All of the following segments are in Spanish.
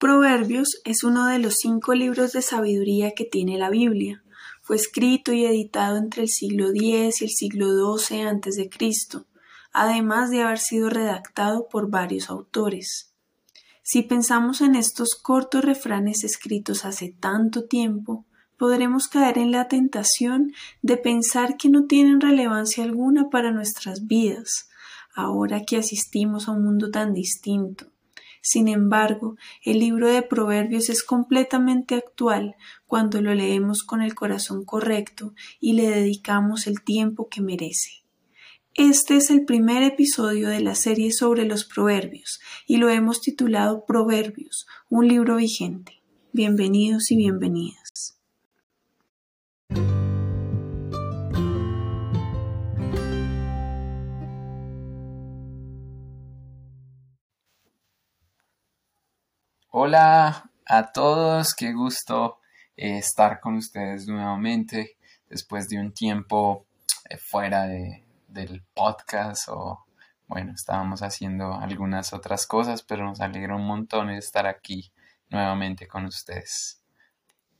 Proverbios es uno de los cinco libros de sabiduría que tiene la Biblia. Fue escrito y editado entre el siglo X y el siglo XII a.C., además de haber sido redactado por varios autores. Si pensamos en estos cortos refranes escritos hace tanto tiempo, podremos caer en la tentación de pensar que no tienen relevancia alguna para nuestras vidas, ahora que asistimos a un mundo tan distinto. Sin embargo, el libro de Proverbios es completamente actual cuando lo leemos con el corazón correcto y le dedicamos el tiempo que merece. Este es el primer episodio de la serie sobre los proverbios y lo hemos titulado Proverbios, un libro vigente. Bienvenidos y bienvenidas. Hola a todos, qué gusto eh, estar con ustedes nuevamente después de un tiempo eh, fuera de, del podcast o bueno, estábamos haciendo algunas otras cosas, pero nos alegra un montón estar aquí nuevamente con ustedes.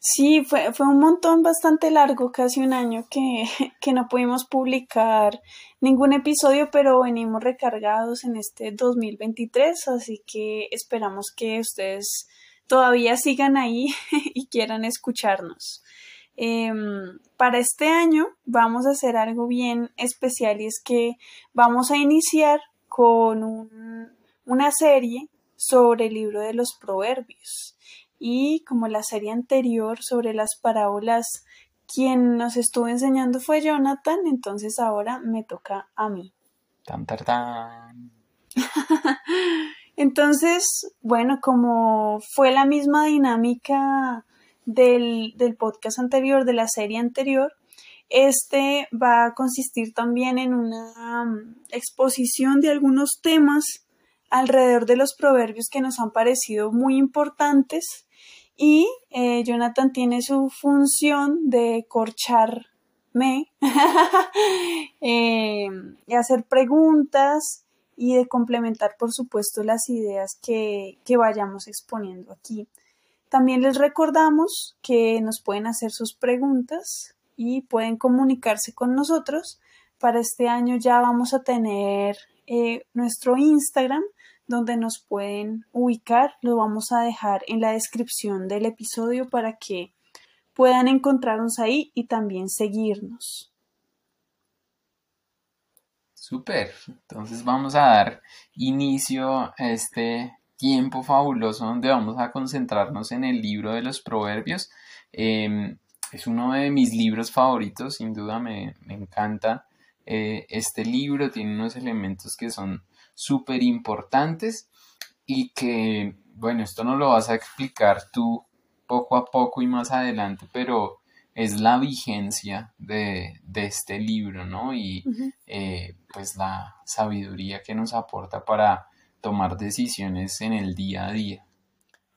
Sí, fue, fue un montón bastante largo, casi un año que, que no pudimos publicar ningún episodio, pero venimos recargados en este 2023, así que esperamos que ustedes todavía sigan ahí y quieran escucharnos. Em, para este año vamos a hacer algo bien especial y es que vamos a iniciar con una serie sobre el libro de los proverbios y como la serie anterior sobre las parábolas quien nos estuvo enseñando fue Jonathan, entonces ahora me toca a mí. Tan, tan, entonces, bueno, como fue la misma dinámica del, del podcast anterior, de la serie anterior, este va a consistir también en una um, exposición de algunos temas alrededor de los proverbios que nos han parecido muy importantes y eh, Jonathan tiene su función de corcharme eh, y hacer preguntas y de complementar, por supuesto, las ideas que, vayamos exponiendo aquí. También les recordamos que nos pueden hacer sus preguntas y pueden comunicarse con nosotros. Para este año ya vamos a tener eh, nuestro Instagram donde nos pueden ubicar. Lo vamos a dejar en la descripción del episodio para que puedan encontrarnos ahí y también seguirnos. Súper, entonces vamos a dar inicio a este tiempo fabuloso donde vamos a concentrarnos en el libro de los proverbios. Em, es uno de mis libros favoritos, sin duda me, encanta eh, este libro, tiene unos elementos que son súper importantes y que, bueno, esto no lo vas a explicar tú poco a poco y más adelante, pero es la vigencia de, este libro, ¿no? Y eh, pues la sabiduría que nos aporta para tomar decisiones en el día a día.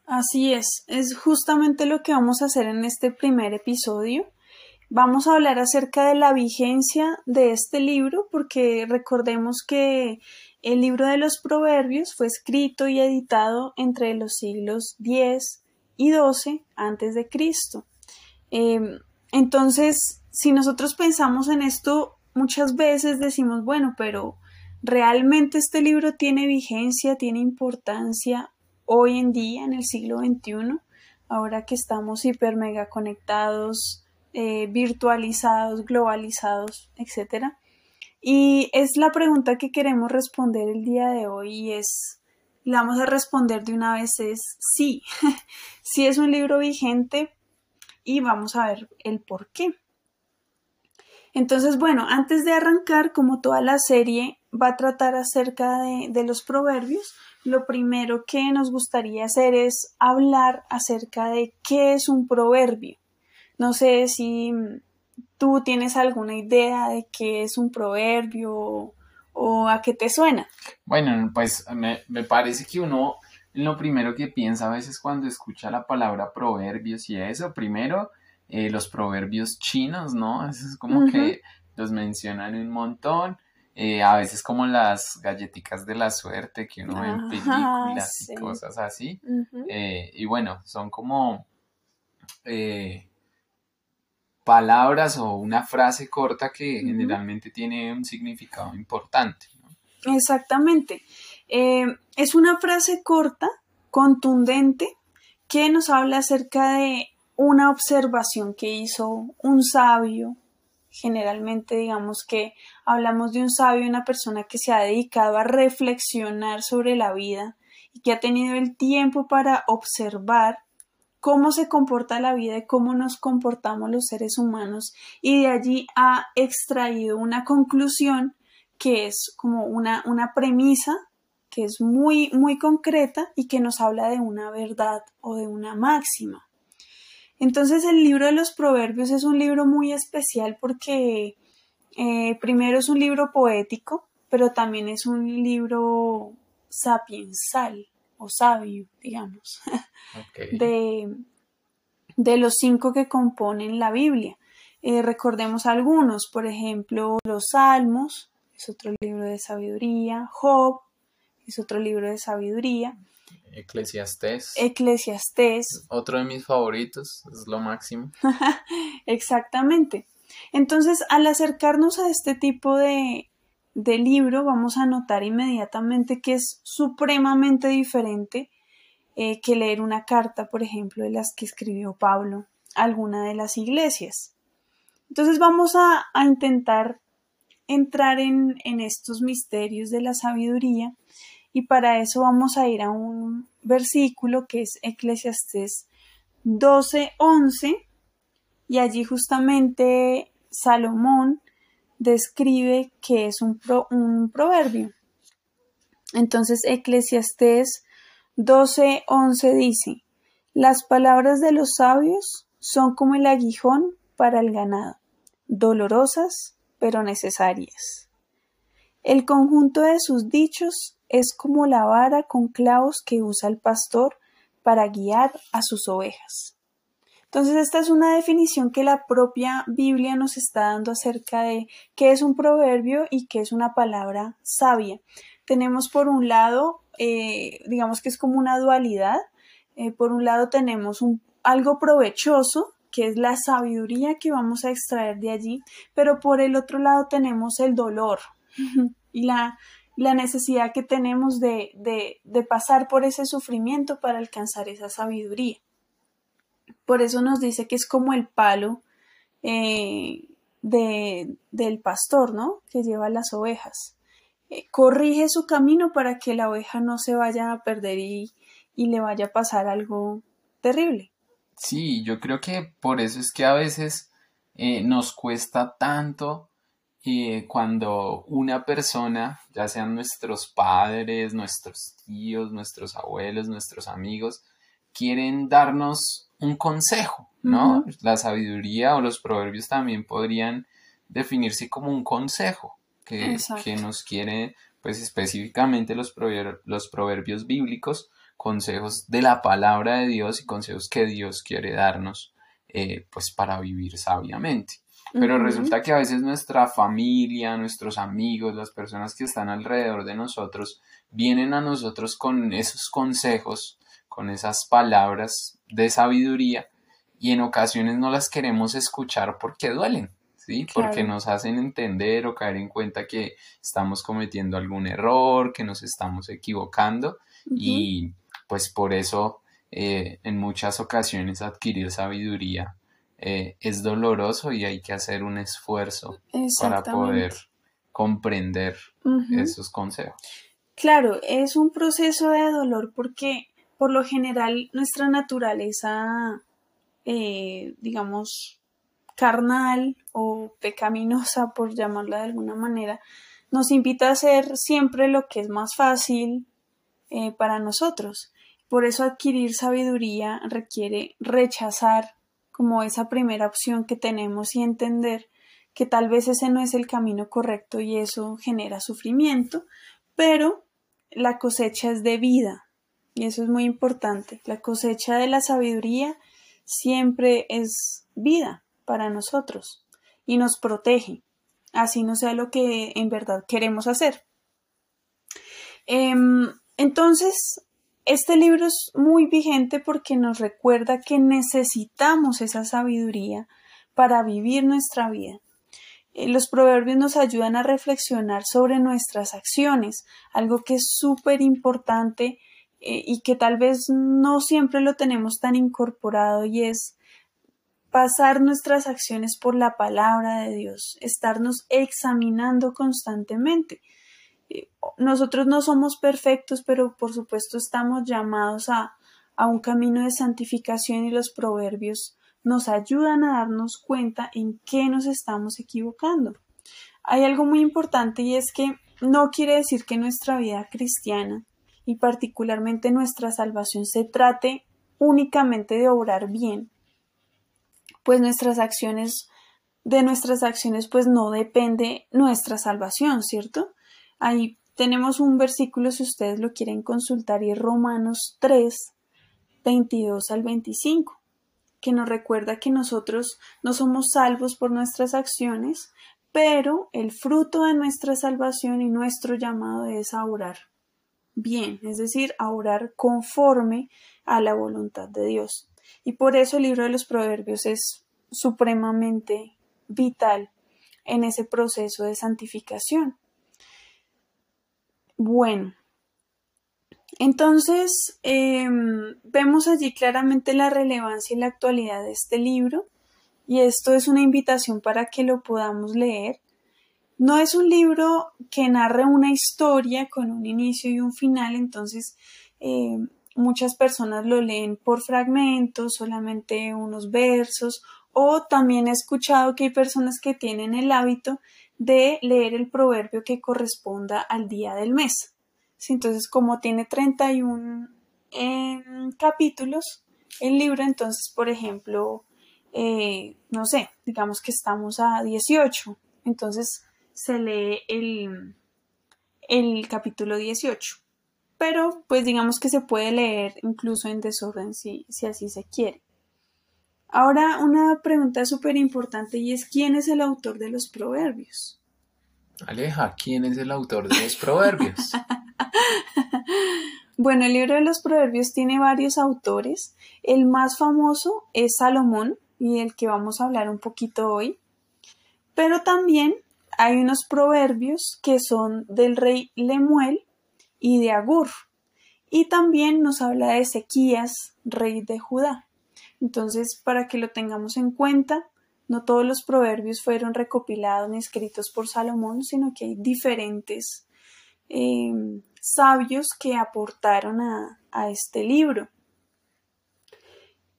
Así es, es justamente lo que vamos a hacer en este primer episodio. Vamos a hablar acerca de la vigencia de este libro porque recordemos que el libro de los Proverbios fue escrito y editado entre los siglos X y XII antes de Cristo. Em, entonces, si nosotros pensamos en esto, muchas veces decimos, bueno, pero ¿realmente este libro tiene vigencia, tiene importancia hoy en día, en el siglo XXI? Ahora que estamos hiper mega conectados, eh, virtualizados, globalizados, etcétera. Y es la pregunta que queremos responder el día de hoy y es, la vamos a responder de una vez, es sí, sí es un libro vigente y vamos a ver el por qué. Entonces, bueno, antes de arrancar, como toda la serie va a tratar acerca de, de los proverbios, lo primero que nos gustaría hacer es hablar acerca de qué es un proverbio. No sé si ¿Tú tienes alguna idea de qué es un proverbio o, a qué te suena? Bueno, pues me, parece que uno lo primero que piensa a veces cuando escucha la palabra proverbios y eso, primero eh, los proverbios chinos, ¿no? Eso es como que los mencionan un montón eh, a veces como las galletitas de la suerte que uno ve en películas y cosas así. Eh, y bueno, son como eh, palabras o una frase corta que generalmente tiene un significado importante. Exactamente. es una frase corta, contundente, que nos habla acerca de una observación que hizo un sabio generalmente digamos que hablamos de un sabio, una persona que se ha dedicado a reflexionar sobre la vida y que ha tenido el tiempo para observar cómo se comporta la vida y cómo nos comportamos los seres humanos y de allí ha extraído una conclusión que es como una, una premisa que es muy, muy concreta y que nos habla de una verdad o de una máxima. Entonces el libro de los proverbios es un libro muy especial porque eh, primero es un libro poético, pero también es un libro sapiensal o sabio, digamos, de, de, los cinco que componen la Biblia. Eh, recordemos algunos, por ejemplo, los Salmos, es otro libro de sabiduría, Job, es otro libro de sabiduría, Eclesiastés. Eclesiastés. Otro de mis favoritos, es lo máximo. Exactamente. Entonces, al acercarnos a este tipo de, de libro, vamos a notar inmediatamente que es supremamente diferente eh, que leer una carta, por ejemplo, de las que escribió Pablo a alguna de las iglesias. Entonces vamos a, intentar entrar en, en, estos misterios de la sabiduría y para eso vamos a ir a un versículo que es Eclesiastés 12:11 y allí justamente Salomón describe que es un, un proverbio. Entonces Eclesiastés 12:11 dice, las palabras de los sabios son como el aguijón para el ganado, dolorosas pero necesarias. El conjunto de sus dichos es como la vara con clavos que usa el pastor para guiar a sus ovejas. Entonces, esta es una definición que la propia Biblia nos está dando acerca de qué es un proverbio y qué es una palabra sabia. Tenemos por un lado, eh, digamos que es como una dualidad. Eh, por un lado tenemos algo provechoso, que es la sabiduría que vamos a extraer de allí, pero por el otro lado tenemos el dolor y la, la necesidad que tenemos de, de, pasar por ese sufrimiento para alcanzar esa sabiduría. Por eso nos dice que es como el palo eh, de, del pastor, ¿no? Que lleva las ovejas. Corrige su camino para que la oveja no se vaya a perder y, y le vaya a pasar algo terrible. Sí, yo creo que por eso es que a veces eh, nos cuesta tanto cuando una persona, ya sean nuestros padres, nuestros tíos, nuestros abuelos, nuestros amigos, quieren darnos un consejo, ¿no? La sabiduría o los proverbios también podrían definirse como un consejo que, que nos quiere, pues específicamente los, los proverbios bíblicos, consejos de la palabra de Dios y consejos que Dios quiere darnos, eh, pues para vivir sabiamente. Pero resulta que a veces nuestra familia, nuestros amigos, las personas que están alrededor de nosotros, vienen a nosotros con esos consejos, con esas palabras de sabiduría y en ocasiones no las queremos escuchar porque duelen, ¿sí? Porque nos hacen entender o caer en cuenta que estamos cometiendo algún error, que nos estamos equivocando y pues por eso eh, en muchas ocasiones adquirir sabiduría eh, es doloroso y hay que hacer un esfuerzo para poder comprender esos consejos. Claro, es un proceso de dolor porque por lo general nuestra naturaleza, eh, digamos, carnal o pecaminosa, por llamarla de alguna manera, nos invita a hacer siempre lo que es más fácil eh, para nosotros. Por eso adquirir sabiduría requiere rechazar como esa primera opción que tenemos y entender que tal vez ese no es el camino correcto y eso genera sufrimiento, pero la cosecha es de vida y eso es muy importante. La cosecha de la sabiduría siempre es vida para nosotros y nos protege. así no sea lo que en verdad queremos hacer. Em, entonces, este libro es muy vigente porque nos recuerda que necesitamos esa sabiduría para vivir nuestra vida. Eh, los proverbios nos ayudan a reflexionar sobre nuestras acciones, algo que es súper importante eh, y que tal vez no siempre lo tenemos tan incorporado y es pasar nuestras acciones por la palabra de Dios, estarnos examinando constantemente. Eh, nosotros no somos perfectos, pero por supuesto estamos llamados a, a un camino de santificación y los proverbios nos ayudan a darnos cuenta en qué nos estamos equivocando. Hay algo muy importante y es que no quiere decir que nuestra vida cristiana y particularmente nuestra salvación se trate únicamente de obrar bien, pues nuestras acciones, de nuestras acciones pues no depende nuestra salvación, ¿cierto? Ahí tenemos un versículo si ustedes lo quieren consultar y es Romanos 3, 22 al 25 que nos recuerda que nosotros no somos salvos por nuestras acciones, pero el fruto de nuestra salvación y nuestro llamado es a orar bien, es decir, a orar conforme a la voluntad de Dios. Y por eso el libro de los Proverbios es supremamente vital en ese proceso de santificación. Bueno, entonces, em, vemos allí claramente la relevancia y la actualidad de este libro y esto es una invitación para que lo podamos leer. No es un libro que narre una historia con un inicio y un final, entonces em, muchas personas lo leen por fragmentos, solamente unos versos, o también he escuchado que hay personas que tienen el hábito de leer el proverbio que corresponda al día del mes. Entonces, como tiene 31 en capítulos el libro, entonces, por ejemplo, eh, no sé, digamos que estamos a 18, entonces se lee el, el capítulo 18. Pero, pues digamos que se puede leer incluso en desorden si, si así se quiere. Ahora, una pregunta súper importante y es ¿quién es el autor de los proverbios? Aleja, ¿quién es el autor de los proverbios? bueno, el libro de los proverbios tiene varios autores. El más famoso es Salomón y el que vamos a hablar un poquito hoy. Pero también hay unos proverbios que son del rey Lemuel y de Agur. Y también nos habla de Ezequías, rey de Judá. Entonces, para que lo tengamos en cuenta, no todos los proverbios fueron recopilados ni escritos por Salomón, sino que hay diferentes em, sabios que aportaron a, a este libro.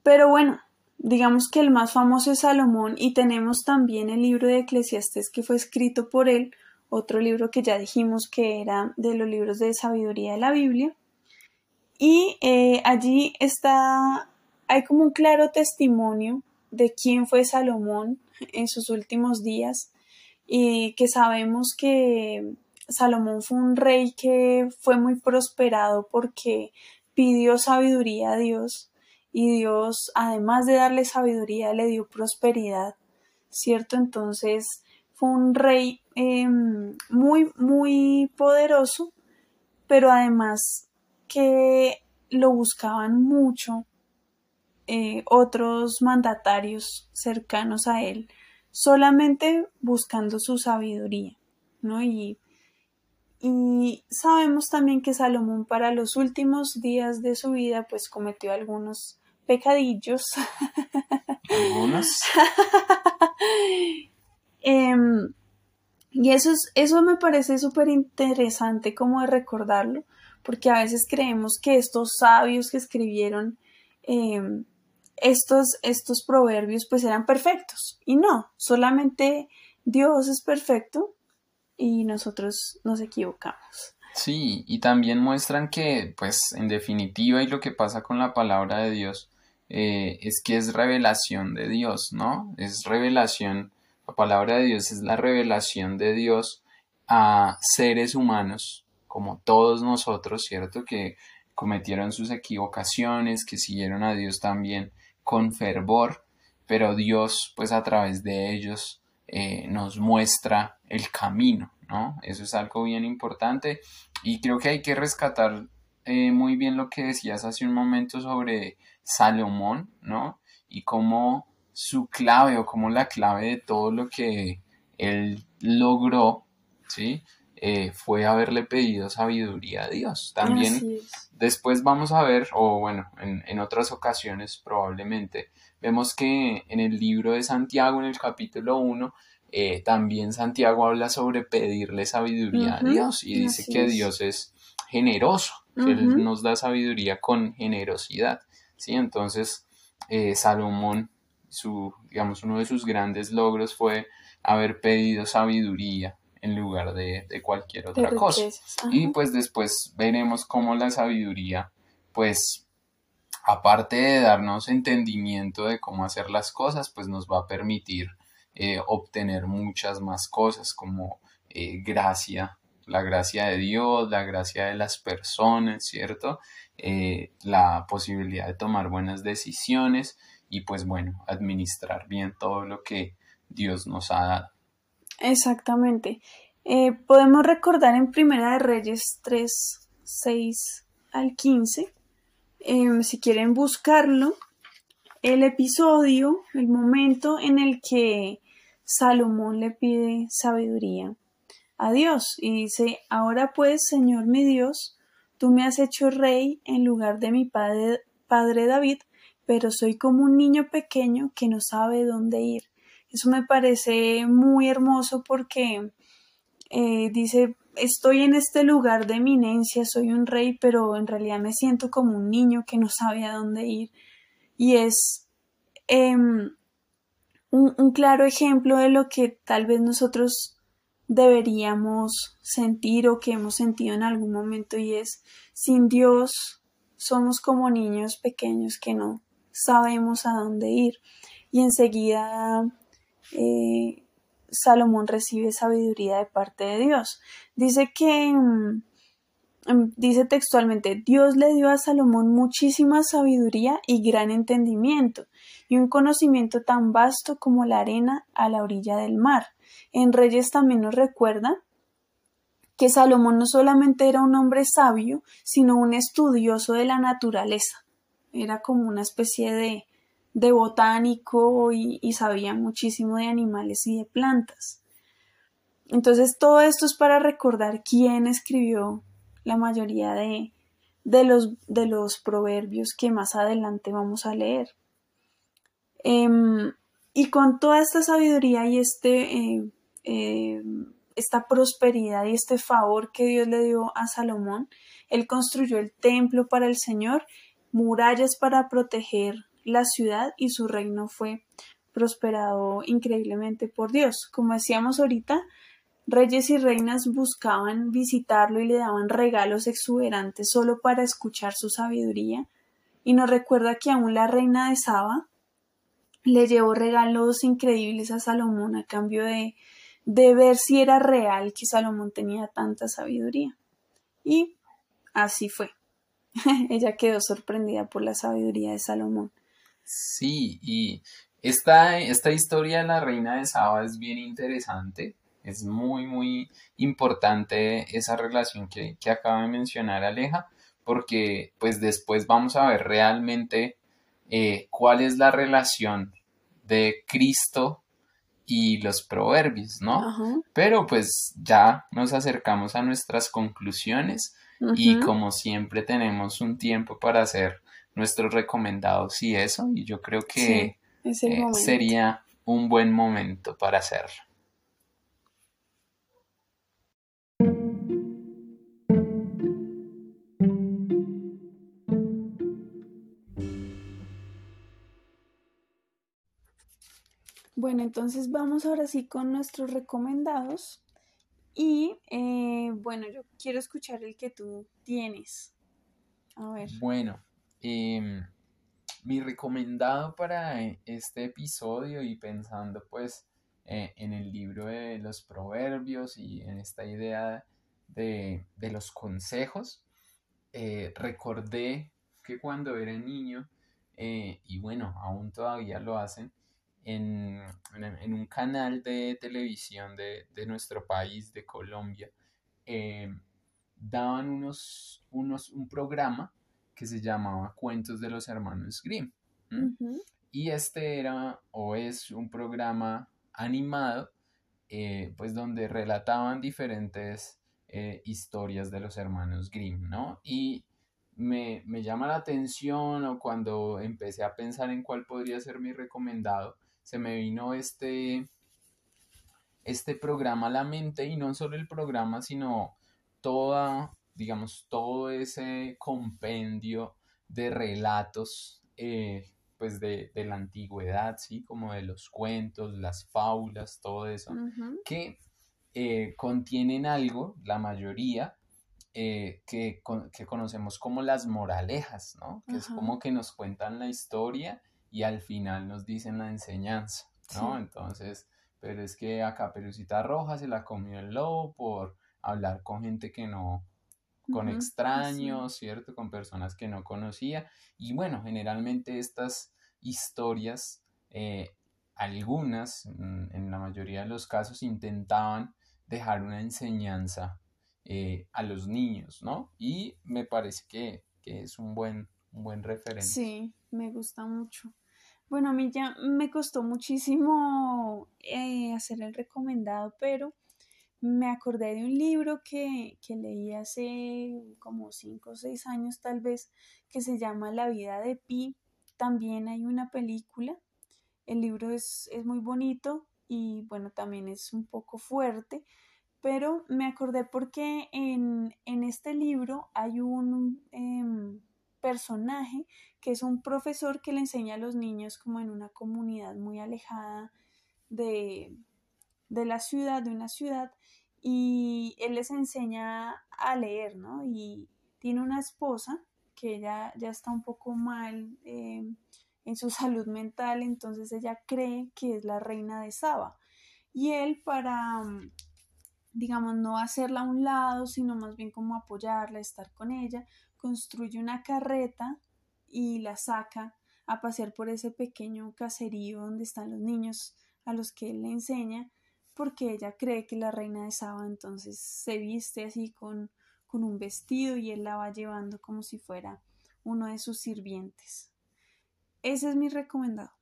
Pero bueno, digamos que el más famoso es Salomón y tenemos también el libro de Eclesiastes que fue escrito por él, otro libro que ya dijimos que era de los libros de sabiduría de la Biblia. Y eh, allí está, hay como un claro testimonio de quién fue Salomón en sus últimos días y que sabemos que Salomón fue un rey que fue muy prosperado porque pidió sabiduría a Dios y Dios, además de darle sabiduría, le dio prosperidad, ¿cierto? Entonces fue un rey em, muy, muy poderoso, pero además que lo buscaban mucho eh, otros mandatarios cercanos a él, solamente buscando su sabiduría, ¿no? Y, y sabemos también que Salomón para los últimos días de su vida pues cometió algunos pecadillos. Algunos. Em, y eso, es, eso me parece súper interesante como de recordarlo, porque a veces creemos que estos sabios que escribieron em, estos, estos proverbios pues eran perfectos. Y no, solamente Dios es perfecto y nosotros nos equivocamos. Sí, y también muestran que, pues, en definitiva, y lo que pasa con la palabra de Dios, eh, es que es revelación de Dios, ¿no? Es revelación, la palabra de Dios es la revelación de Dios a seres humanos, como todos nosotros, ¿cierto? Que cometieron sus equivocaciones, que siguieron a Dios también con fervor, pero Dios pues a través de ellos eh, nos muestra el camino, ¿no? Eso es algo bien importante y creo que hay que rescatar eh, muy bien lo que decías hace un momento sobre Salomón, ¿no? Y cómo su clave o como la clave de todo lo que él logró, ¿sí? Eh, fue haberle pedido sabiduría a Dios. También después vamos a ver, o bueno, en, otras ocasiones probablemente, vemos que en el libro de Santiago, en el capítulo 1, eh, también Santiago habla sobre pedirle sabiduría a Dios y dice que Dios es generoso, que Él nos da sabiduría con generosidad. ¿sí? Entonces, eh, Salomón, su, digamos, uno de sus grandes logros fue haber pedido sabiduría en lugar de, cualquier otra cosa. Y pues después veremos cómo la sabiduría, pues aparte de darnos entendimiento de cómo hacer las cosas, pues nos va a permitir eh, obtener muchas más cosas como eh, gracia, la gracia de Dios, la gracia de las personas, ¿cierto? Eh, la posibilidad de tomar buenas decisiones y pues bueno, administrar bien todo lo que Dios nos ha dado. Exactamente. Eh, podemos recordar en Primera de Reyes 3, 6 al 15, em, si quieren buscarlo, el episodio, el momento en el que Salomón le pide sabiduría a Dios y dice, ahora pues, Señor mi Dios, tú me has hecho rey en lugar de mi padre, padre David, pero soy como un niño pequeño que no sabe dónde ir. Eso me parece muy hermoso porque eh, dice, estoy en este lugar de eminencia, soy un rey, pero en realidad me siento como un niño que no sabe a dónde ir. Y es em, un, un claro ejemplo de lo que tal vez nosotros deberíamos sentir o que hemos sentido en algún momento y es sin Dios somos como niños pequeños que no sabemos a dónde ir y enseguida eh, Salomón recibe sabiduría de parte de Dios. Dice que, mm, dice textualmente, Dios le dio a Salomón muchísima sabiduría y gran entendimiento, y un conocimiento tan vasto como la arena a la orilla del mar. En Reyes también nos recuerda que Salomón no solamente era un hombre sabio, sino un estudioso de la naturaleza. Era como una especie de, de botánico y, sabía muchísimo de animales y de plantas. Entonces todo esto es para recordar quién escribió la mayoría de, de, los, de los, proverbios que más adelante vamos a leer. Em, y con toda esta sabiduría y este, eh, eh, esta prosperidad y este favor que Dios le dio a Salomón, él construyó el templo para el Señor, murallas para proteger la ciudad y su reino fue prosperado increíblemente por Dios. Como decíamos ahorita, reyes y reinas buscaban visitarlo y le daban regalos exuberantes solo para escuchar su sabiduría. Y nos recuerda que aún la reina de Saba le llevó regalos increíbles a Salomón a cambio de, de ver si era real que Salomón tenía tanta sabiduría. Y así fue. Ella quedó sorprendida por la sabiduría de Salomón. Sí, y esta, esta historia de la reina de Saba es bien interesante. Es muy, muy importante esa relación que, acaba de mencionar Aleja, porque pues después vamos a ver realmente eh, cuál es la relación de Cristo y los proverbios, ¿no? Pero pues ya nos acercamos a nuestras conclusiones y como siempre tenemos un tiempo para hacer nuestros recomendados y eso, y yo creo que eh, sería un buen momento para hacerlo. Bueno, entonces vamos ahora sí con nuestros recomendados. Y eh, bueno, yo quiero escuchar el que tú tienes. A ver. Bueno, Em, mi recomendado para este episodio y pensando pues eh, en el libro de los proverbios y en esta idea de, los consejos, eh, recordé que cuando era niño, eh, y bueno, aún todavía lo hacen, en, un canal de televisión de, nuestro país, de Colombia, eh, daban unos, unos, un programa que se llamaba Cuentos de los Hermanos Grimm. Y este era o es un programa animado, eh, pues donde relataban diferentes eh, historias de los hermanos Grimm, ¿no? Y me, llama la atención o cuando empecé a pensar en cuál podría ser mi recomendado, se me vino este, este programa a la mente y no solo el programa, sino toda, digamos, todo ese compendio de relatos eh, pues de, la antigüedad, ¿sí? Como de los cuentos, las fábulas, todo eso, que eh, contienen algo, la mayoría, eh, que, conocemos como las moralejas, ¿no? Que es como que nos cuentan la historia y al final nos dicen la enseñanza, ¿no? Entonces, pero es que a Caperucita Roja se la comió el lobo por hablar con gente que no, con extraños, ¿cierto? Con personas que no conocía. Y bueno, generalmente estas historias, eh, algunas, mm, en la mayoría de los casos, intentaban dejar una enseñanza eh, a los niños, ¿no? Y me parece que, es un buen, un buen referente. Sí, me gusta mucho. Bueno, a mí ya me costó muchísimo eh, hacer el recomendado, pero me acordé de un libro que, leí hace como cinco o seis años tal vez, que se llama La vida de Pi. También hay una película. El libro es, muy bonito y bueno, también es un poco fuerte, pero me acordé porque en, este libro hay un em, personaje que es un profesor que le enseña a los niños como en una comunidad muy alejada de, de la ciudad, de una ciudad, y él les enseña a leer, ¿no? Y tiene una esposa que ella ya está un poco mal eh, en su salud mental, entonces ella cree que es la reina de Saba. Y él para, digamos, no hacerla a un lado, sino más bien como apoyarla, estar con ella, construye una carreta y la saca a pasear por ese pequeño caserío donde están los niños a los que él le enseña porque ella cree que la reina de Saba entonces se viste así con, con un vestido y él la va llevando como si fuera uno de sus sirvientes. Ese es mi recomendado.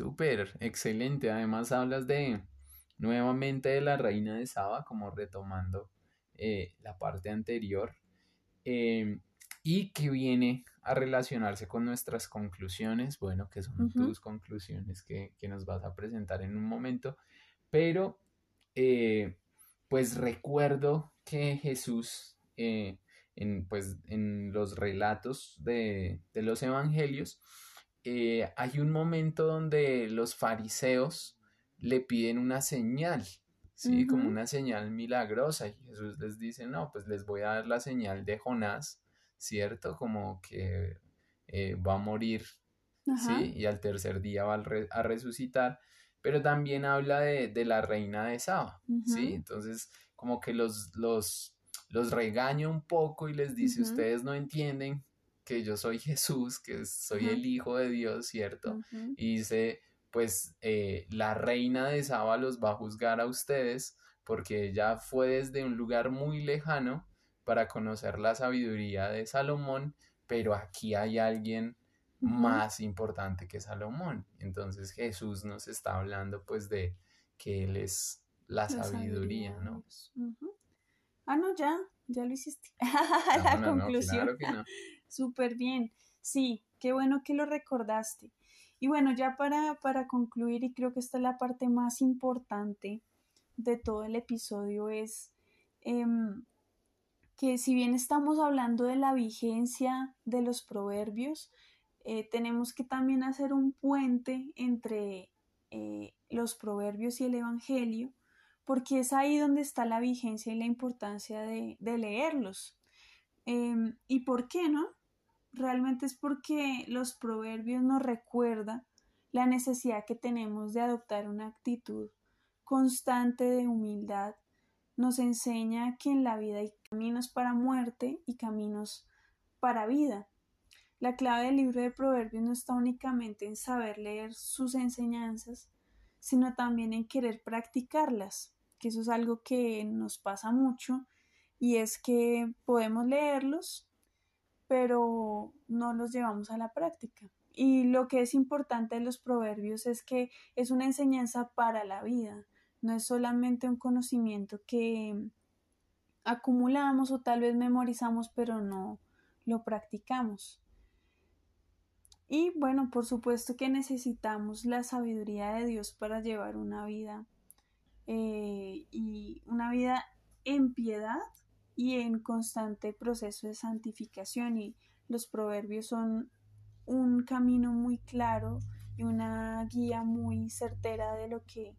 Súper, excelente. Además hablas de nuevamente de la reina de Saba, como retomando eh, la parte anterior. Em, y que viene a relacionarse con nuestras conclusiones, bueno, que son tus conclusiones que, nos vas a presentar en un momento, pero eh, pues recuerdo que Jesús, eh, en, pues, en los relatos de, los evangelios, eh, hay un momento donde los fariseos le piden una señal ¿sí? Como una señal milagrosa. Y Jesús les dice, no, pues les voy a dar la señal de Jonás, ¿cierto? Como que eh, va a morir, ¿sí? Y al tercer día va a, resucitar. Pero también habla de, la reina de Saba, ¿sí? Entonces, como que los, los, los regaña un poco y les dice, ustedes no entienden que yo soy Jesús, que soy el Hijo de Dios, ¿cierto? Y dice, pues eh, la reina de Saba los va a juzgar a ustedes porque ella fue desde un lugar muy lejano para conocer la sabiduría de Salomón, pero aquí hay alguien más importante que Salomón. Entonces Jesús nos está hablando pues de que Él es la, sabiduría, ¿no? Ah, no, ya, ya lo hiciste. la conclusión. Súper bien. Sí, qué bueno que lo recordaste. Y bueno, ya para, para concluir, y creo que esta es la parte más importante de todo el episodio, es em, que si bien estamos hablando de la vigencia de los proverbios, eh, tenemos que también hacer un puente entre eh, los proverbios y el Evangelio, porque es ahí donde está la vigencia y la importancia de, leerlos. Em, ¿Y por qué no? Realmente es porque los proverbios nos recuerdan la necesidad que tenemos de adoptar una actitud constante de humildad, nos enseña que en la vida hay caminos para muerte y caminos para vida. La clave del libro de Proverbios no está únicamente en saber leer sus enseñanzas, sino también en querer practicarlas, que eso es algo que nos pasa mucho, y es que podemos leerlos, pero no los llevamos a la práctica. Y lo que es importante de los proverbios es que es una enseñanza para la vida, no es solamente un conocimiento que acumulamos o tal vez memorizamos, pero no lo practicamos. Y bueno, por supuesto que necesitamos la sabiduría de Dios para llevar una vida eh, y una vida en piedad y en constante proceso de santificación y los proverbios son un camino muy claro y una guía muy certera de lo que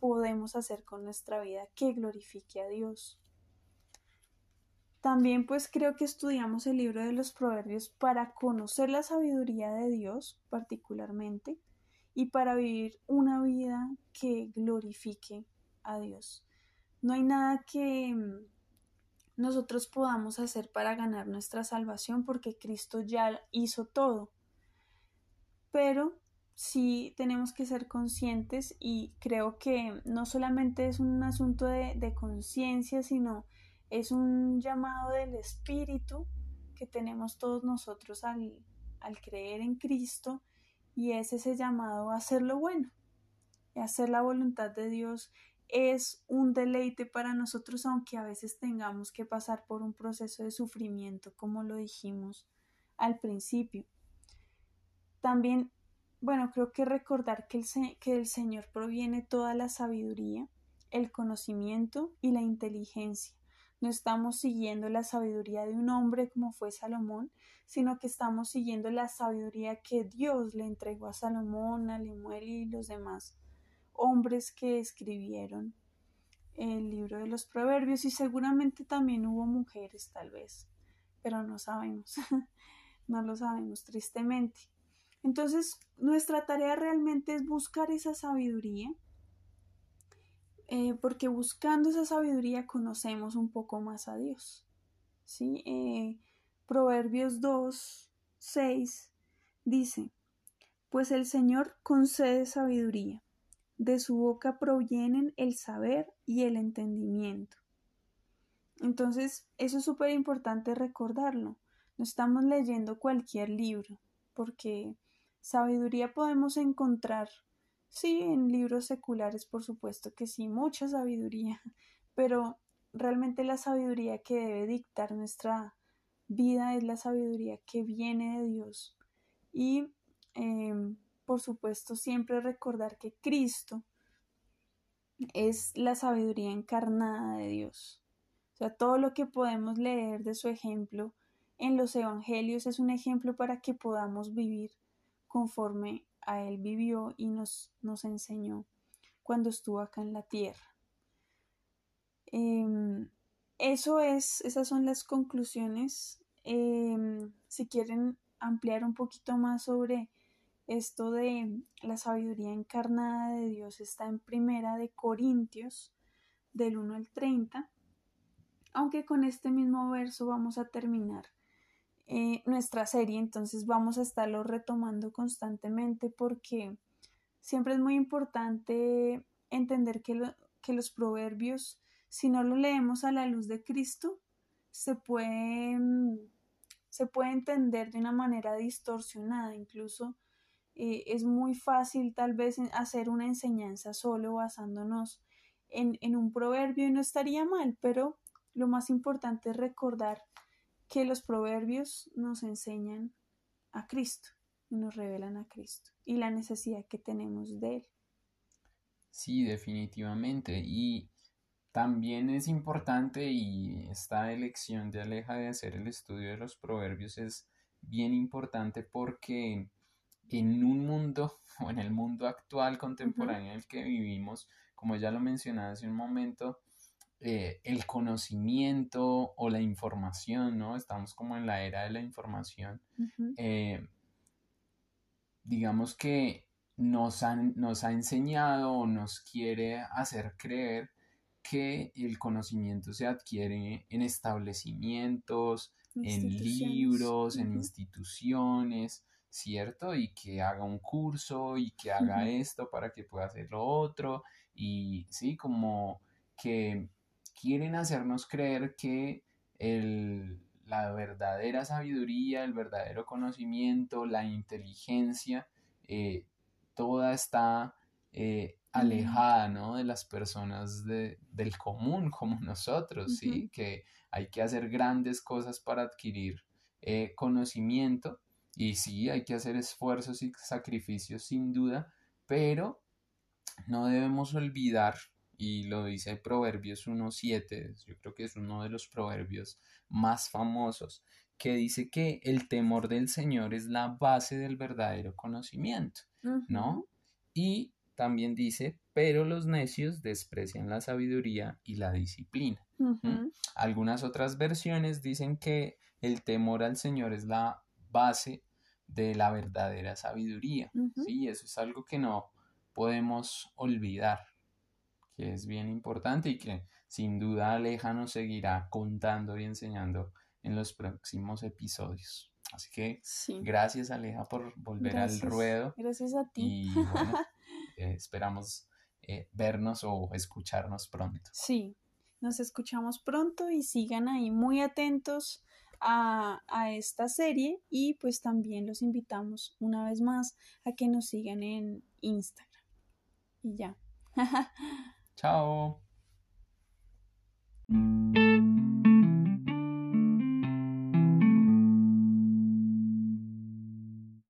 podemos hacer con nuestra vida que glorifique a Dios. También pues creo que estudiamos el libro de los proverbios para conocer la sabiduría de Dios particularmente y para vivir una vida que glorifique a Dios. No hay nada que nosotros podamos hacer para ganar nuestra salvación porque Cristo ya hizo todo. Pero sí tenemos que ser conscientes y creo que no solamente es un asunto de, de conciencia, sino es un llamado del Espíritu que tenemos todos nosotros al, al creer en Cristo y es ese llamado a hacer lo bueno, y hacer la voluntad de Dios es un deleite para nosotros aunque a veces tengamos que pasar por un proceso de sufrimiento como lo dijimos al principio. También, bueno, creo que recordar que, el, del Señor proviene toda la sabiduría, el conocimiento y la inteligencia no estamos siguiendo la sabiduría de un hombre como fue Salomón, sino que estamos siguiendo la sabiduría que Dios le entregó a Salomón, a Lemuel y los demás hombres que escribieron el libro de los proverbios y seguramente también hubo mujeres tal vez, pero no sabemos, no lo sabemos tristemente. Entonces, nuestra tarea realmente es buscar esa sabiduría eh, porque buscando esa sabiduría conocemos un poco más a Dios. ¿sí? Eh, Proverbios 2, 6 dice, pues el Señor concede sabiduría, de su boca provienen el saber y el entendimiento. Entonces, eso es súper importante recordarlo. No estamos leyendo cualquier libro, porque sabiduría podemos encontrar Sí, en libros seculares, por supuesto que sí, mucha sabiduría, pero realmente la sabiduría que debe dictar nuestra vida es la sabiduría que viene de Dios. Y, em, por supuesto, siempre recordar que Cristo es la sabiduría encarnada de Dios. O sea, todo lo que podemos leer de su ejemplo en los evangelios es un ejemplo para que podamos vivir conforme a él vivió y nos, nos enseñó cuando estuvo acá en la tierra. Em, eso es, esas son las conclusiones. Em, si quieren ampliar un poquito más sobre esto de la sabiduría encarnada de Dios, está en Primera de Corintios, del 1 al 30. Aunque con este mismo verso vamos a terminar eh, nuestra serie, entonces vamos a estarlo retomando constantemente porque siempre es muy importante entender que, que los proverbios, si no lo leemos a la luz de Cristo, se puede, se puede entender de una manera distorsionada, incluso eh, es muy fácil tal vez hacer una enseñanza solo basándonos en, en un proverbio y no estaría mal, pero lo más importante es recordar que los proverbios nos enseñan a Cristo, nos revelan a Cristo y la necesidad que tenemos de Él. Sí, definitivamente. Y también es importante y esta elección de Aleja de hacer el estudio de los proverbios es bien importante porque en un mundo o en el mundo actual contemporáneo en el que vivimos, como ya lo mencionaba hace un momento, eh, el conocimiento o la información, ¿no? Estamos como en la era de la información. Eh, digamos que nos, nos ha enseñado o nos quiere hacer creer que el conocimiento se adquiere en establecimientos, en libros, en instituciones, ¿cierto? Y que haga un curso y que haga esto para que pueda hacer lo otro. Y sí, como que quieren hacernos creer que la verdadera sabiduría, el verdadero conocimiento, la inteligencia, eh, toda está eh, alejada, ¿no? De las personas del común como nosotros, ¿sí? Que hay que hacer grandes cosas para adquirir eh, conocimiento y sí, hay que hacer esfuerzos y sacrificios sin duda, pero no debemos olvidar, y lo dice Proverbios 1.7, yo creo que es uno de los proverbios más famosos, que dice que el temor del Señor es la base del verdadero conocimiento, ¿no? Y también dice, pero los necios desprecian la sabiduría y la disciplina. Algunas otras versiones dicen que el temor al Señor es la base de la verdadera sabiduría. Sí, eso es algo que no podemos olvidar, que es bien importante y que sin duda Aleja nos seguirá contando y enseñando en los próximos episodios. Así que gracias Aleja por volver al ruedo. Gracias a ti. Y bueno, eh, esperamos eh, vernos o escucharnos pronto. Sí, nos escuchamos pronto y sigan ahí muy atentos a, esta serie y pues también los invitamos una vez más a que nos sigan en Instagram. Y ya. Chao.